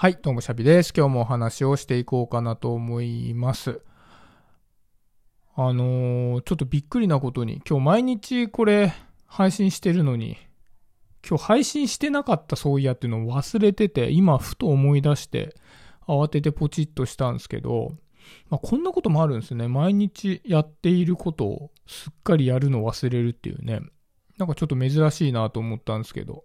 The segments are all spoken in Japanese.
はい、どうもシャビです。今日もお話をしていこうかなと思います。あのー、ちょっとびっくりなことに、今日毎日これ配信してるのに、今日配信してなかったそういやっていうのを忘れてて、今ふと思い出して、慌ててポチッとしたんですけど、まあ、こんなこともあるんですね。毎日やっていることをすっかりやるのを忘れるっていうね。なんかちょっと珍しいなと思ったんですけど。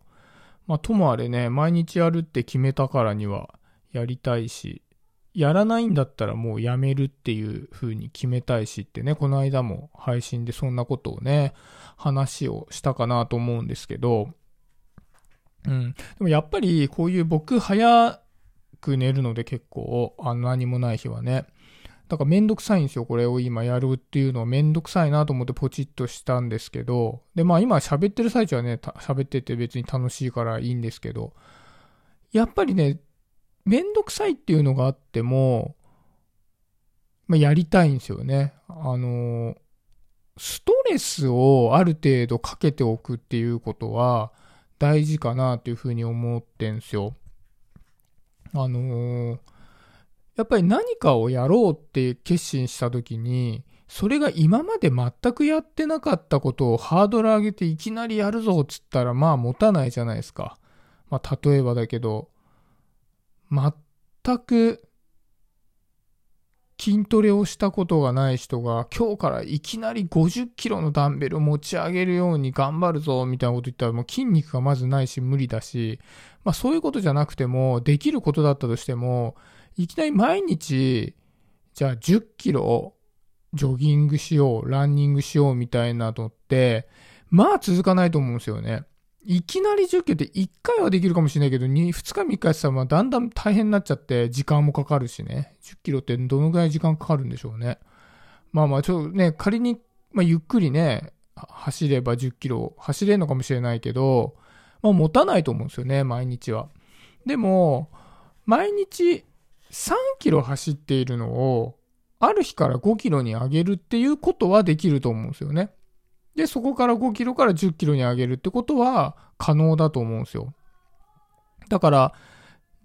まあ、ともあれね、毎日やるって決めたからにはやりたいし、やらないんだったらもうやめるっていう風に決めたいしってね、この間も配信でそんなことをね、話をしたかなと思うんですけど、うん。でもやっぱりこういう僕早く寝るので結構、あの何もない日はね。だからめんどくさいんですよ。これを今やるっていうのはめんどくさいなと思ってポチッとしたんですけど。で、まあ今喋ってる最中はね、喋ってて別に楽しいからいいんですけど。やっぱりね、めんどくさいっていうのがあっても、まあ、やりたいんですよね。あの、ストレスをある程度かけておくっていうことは大事かなっていうふうに思ってんすよ。あのーやっぱり何かをやろうって決心した時に、それが今まで全くやってなかったことをハードル上げていきなりやるぞっつったらまあ持たないじゃないですか。まあ例えばだけど、全く筋トレをしたことがない人が今日からいきなり50キロのダンベルを持ち上げるように頑張るぞみたいなこと言ったらもう筋肉がまずないし無理だし、まあそういうことじゃなくてもできることだったとしてもいきなり毎日、じゃあ10キロジョギングしよう、ランニングしようみたいなのって、まあ続かないと思うんですよね。いきなり10キロって1回はできるかもしれないけど、2, 2日3日やってたらだんだん大変になっちゃって時間もかかるしね。10キロってどのぐらい時間かかるんでしょうね。まあまあちょっとね、仮に、まあ、ゆっくりね、走れば10キロ走れるのかもしれないけど、まあ持たないと思うんですよね、毎日は。でも、毎日3キロ走っているのを、ある日から5キロに上げるっていうことはできると思うんですよね。で、そこから5キロから10キロに上げるってことは可能だと思うんですよ。だから、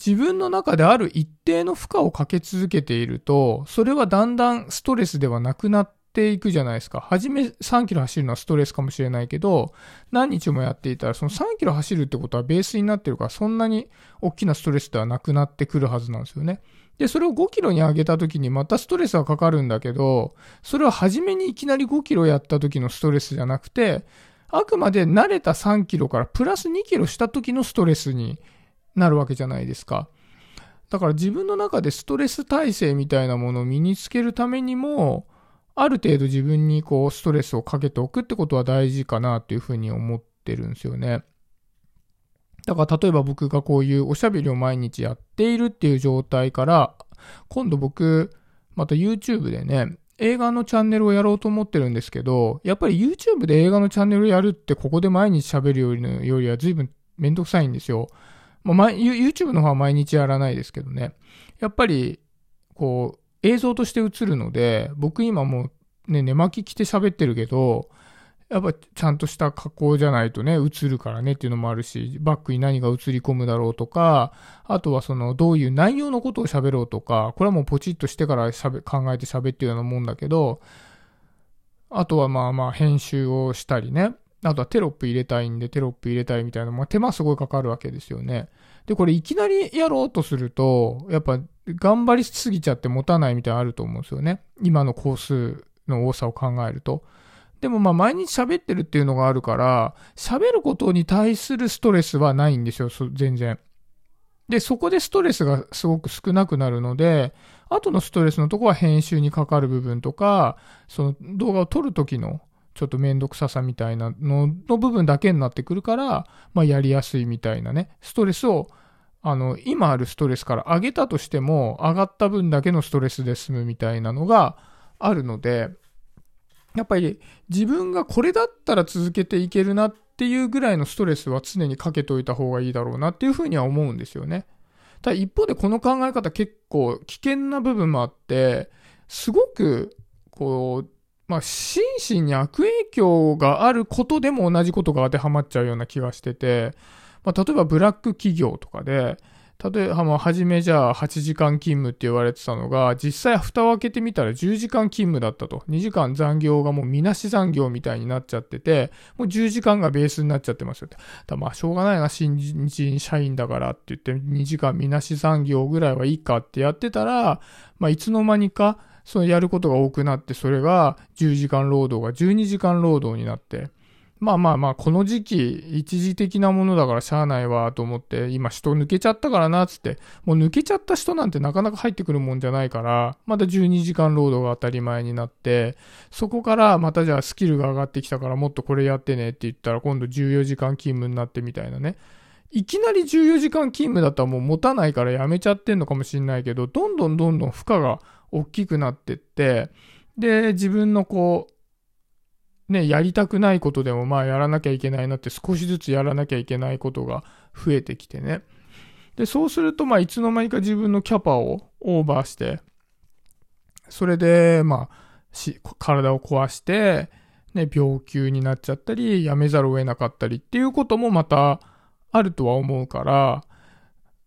自分の中である一定の負荷をかけ続けていると、それはだんだんストレスではなくなっていくじゃないですか。はじめ3キロ走るのはストレスかもしれないけど、何日もやっていたら、その3キロ走るってことはベースになってるから、そんなに大きなストレスではなくなってくるはずなんですよね。で、それを5キロに上げた時にまたストレスはかかるんだけど、それは初めにいきなり5キロやった時のストレスじゃなくて、あくまで慣れた3キロからプラス2キロした時のストレスになるわけじゃないですか。だから自分の中でストレス耐性みたいなものを身につけるためにも、ある程度自分にこうストレスをかけておくってことは大事かなっていうふうに思ってるんですよね。だから例えば僕がこういうおしゃべりを毎日やっているっていう状態から、今度僕、また YouTube でね、映画のチャンネルをやろうと思ってるんですけど、やっぱり YouTube で映画のチャンネルをやるってここで毎日喋るよりよりは随分めんどくさいんですよ。まあ、YouTube の方は毎日やらないですけどね。やっぱり、こう、映像として映るので、僕今もうね、寝巻き着て喋ってるけど、やっぱちゃんとした加工じゃないとね、映るからねっていうのもあるし、バックに何が映り込むだろうとか、あとはその、どういう内容のことを喋ろうとか、これはもうポチッとしてから、考えて喋ってるようなもんだけど、あとはまあまあ編集をしたりね。あとはテロップ入れたいんでテロップ入れたいみたいな、まあ手間すごいかかるわけですよね。で、これいきなりやろうとすると、やっぱ頑張りすぎちゃって持たないみたいなのあると思うんですよね。今の工数の多さを考えると。でもまあ毎日喋ってるっていうのがあるから、喋ることに対するストレスはないんですよ、全然。で、そこでストレスがすごく少なくなるので、後のストレスのとこは編集にかかる部分とか、その動画を撮るときのちょっとめんどくささみたいなのの部分だけになってくるから、まあやりやすいみたいなね、ストレスを、あの、今あるストレスから上げたとしても、上がった分だけのストレスで済むみたいなのがあるので、やっぱり自分がこれだったら続けていけるなっていうぐらいのストレスは常にかけといた方がいいだろうなっていうふうには思うんですよね。ただ一方でこの考え方結構危険な部分もあって、すごく、こう、まあ、心身に悪影響があることでも同じことが当てはまっちゃうような気がしてて、まあ、例えばブラック企業とかで、例えば、まあ、初めじゃあ8時間勤務って言われてたのが、実際蓋を開けてみたら10時間勤務だったと。2時間残業がもうみなし残業みたいになっちゃってて、もう10時間がベースになっちゃってますよって。だまあ、しょうがないな、新人社員だからって言って、2時間みなし残業ぐらいはいいかってやってたら、まあ、いつの間にか、そのやることが多くなって、それが10時間労働が12時間労働になって、まあまあまあ、この時期、一時的なものだからしゃあないわと思って、今人抜けちゃったからな、つって、もう抜けちゃった人なんてなかなか入ってくるもんじゃないから、また12時間労働が当たり前になって、そこからまたじゃあスキルが上がってきたからもっとこれやってねって言ったら今度14時間勤務になってみたいなね。いきなり14時間勤務だったらもう持たないからやめちゃってんのかもしんないけど、どんどんどんどん負荷が大きくなってって、で、自分のこう、ね、やりたくないことでもまあやらなきゃいけないなって少しずつやらなきゃいけないことが増えてきてね。で、そうするとまあいつの間にか自分のキャパをオーバーして、それでまあし、体を壊して、ね、病休になっちゃったり、やめざるを得なかったりっていうこともまたあるとは思うから、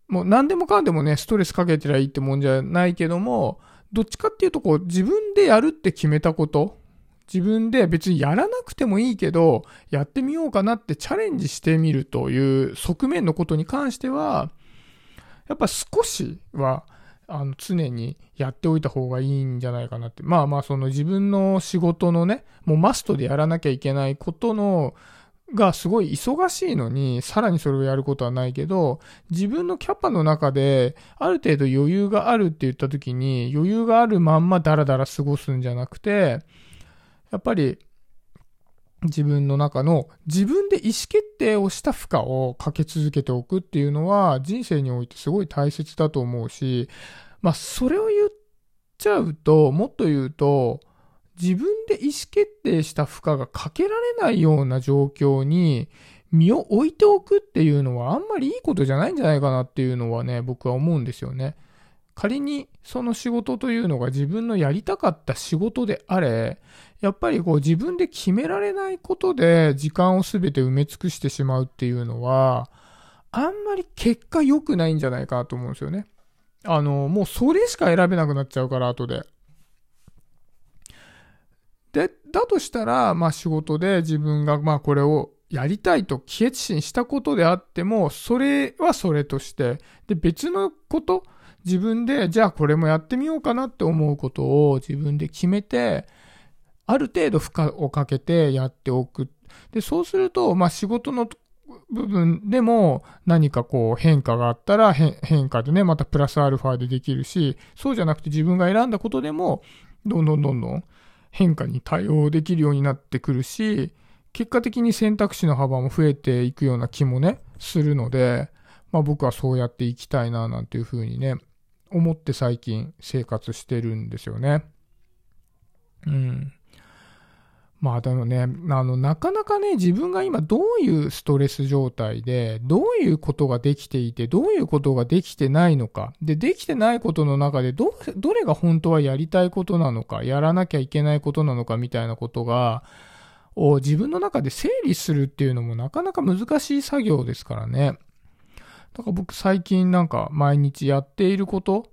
もう何でもかんでもね、ストレスかけてりゃいいってもんじゃないけども、どっちかっていうとこう自分でやるって決めたこと自分で別にやらなくてもいいけど、やってみようかなってチャレンジしてみるという側面のことに関しては、やっぱ少しは、あの、常にやっておいた方がいいんじゃないかなって。まあまあ、その自分の仕事のね、もうマストでやらなきゃいけないことの、がすごい忙しいのに、さらにそれをやることはないけど、自分のキャパの中で、ある程度余裕があるって言った時に、余裕があるまんまダラダラ過ごすんじゃなくて、やっぱり自分の中の自分で意思決定をした負荷をかけ続けておくっていうのは人生においてすごい大切だと思うし、まあそれを言っちゃうと、もっと言うと、自分で意思決定した負荷がかけられないような状況に身を置いておくっていうのはあんまりいいことじゃないんじゃないかなっていうのはね、僕は思うんですよね。仮にその仕事というのが自分のやりたかった仕事であれ、やっぱりこう自分で決められないことで時間を全て埋め尽くしてしまうっていうのは、あんまり結果良くないんじゃないかと思うんですよね。あの、もうそれしか選べなくなっちゃうから、後で。で、だとしたら、まあ仕事で自分がまあこれをやりたいと決心したことであっても、それはそれとして、で、別のこと、自分で、じゃあこれもやってみようかなって思うことを自分で決めて、ある程度負荷をかけてやっておく。で、そうすると、まあ仕事の部分でも何かこう変化があったら変化でね、またプラスアルファでできるし、そうじゃなくて自分が選んだことでも、どんどんどんどん変化に対応できるようになってくるし、結果的に選択肢の幅も増えていくような気もね、するので、まあ僕はそうやっていきたいななんていうふうにね、思って最近生活してるんですよね。うん。まあでもね、あの、なかなかね、自分が今どういうストレス状態で、どういうことができていて、どういうことができてないのか。で、できてないことの中で、ど、どれが本当はやりたいことなのか、やらなきゃいけないことなのかみたいなことが、を自分の中で整理するっていうのもなかなか難しい作業ですからね。だから僕最近なんか毎日やっていること、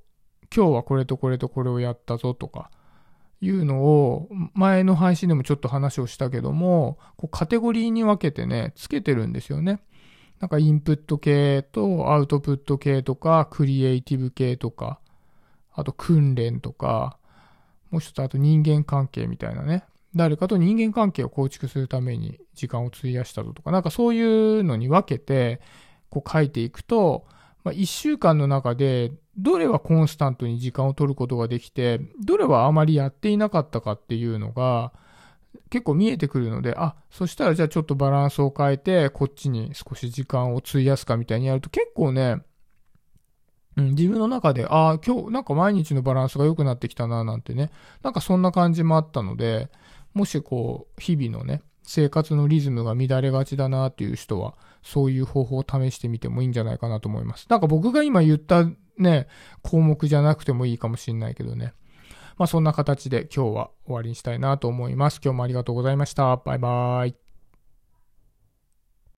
今日はこれとこれとこれをやったぞとか、いうのを前の配信でもちょっと話をしたけども、こうカテゴリーに分けてね、つけてるんですよね。なんかインプット系とアウトプット系とか、クリエイティブ系とか、あと訓練とか、もう一つあと人間関係みたいなね。誰かと人間関係を構築するために時間を費やしたぞとか、なんかそういうのに分けて、こう書いていくと、まあ、1週間の中で、どれはコンスタントに時間を取ることができて、どれはあまりやっていなかったかっていうのが、結構見えてくるので、あ、そしたらじゃあちょっとバランスを変えて、こっちに少し時間を費やすかみたいにやると結構ね、うん、自分の中で、ああ、今日なんか毎日のバランスが良くなってきたななんてね、なんかそんな感じもあったので、もしこう、日々のね、生活のリズムが乱れがちだなっていう人は、そういう方法を試してみてもいいんじゃないかなと思います。なんか僕が今言ったね、項目じゃなくてもいいかもしんないけどね。まあそんな形で今日は終わりにしたいなと思います。今日もありがとうございました。バイバーイ。